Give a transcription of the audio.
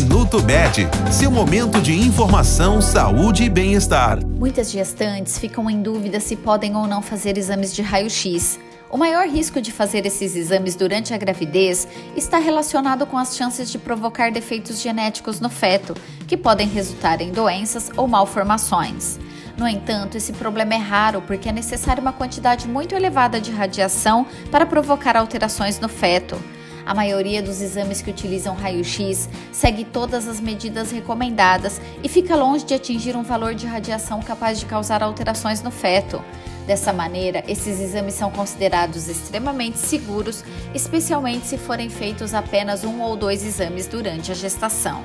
Minuto Med, seu momento de informação, saúde e bem-estar. Muitas gestantes ficam em dúvida se podem ou não fazer exames de raio-x. O maior risco de fazer esses exames durante a gravidez está relacionado com as chances de provocar defeitos genéticos no feto, que podem resultar em doenças ou malformações. No entanto, esse problema é raro porque é necessária uma quantidade muito elevada de radiação para provocar alterações no feto. A maioria dos exames que utilizam raio-x segue todas as medidas recomendadas e fica longe de atingir um valor de radiação capaz de causar alterações no feto. Dessa maneira, esses exames são considerados extremamente seguros, especialmente se forem feitos apenas um ou dois exames durante a gestação.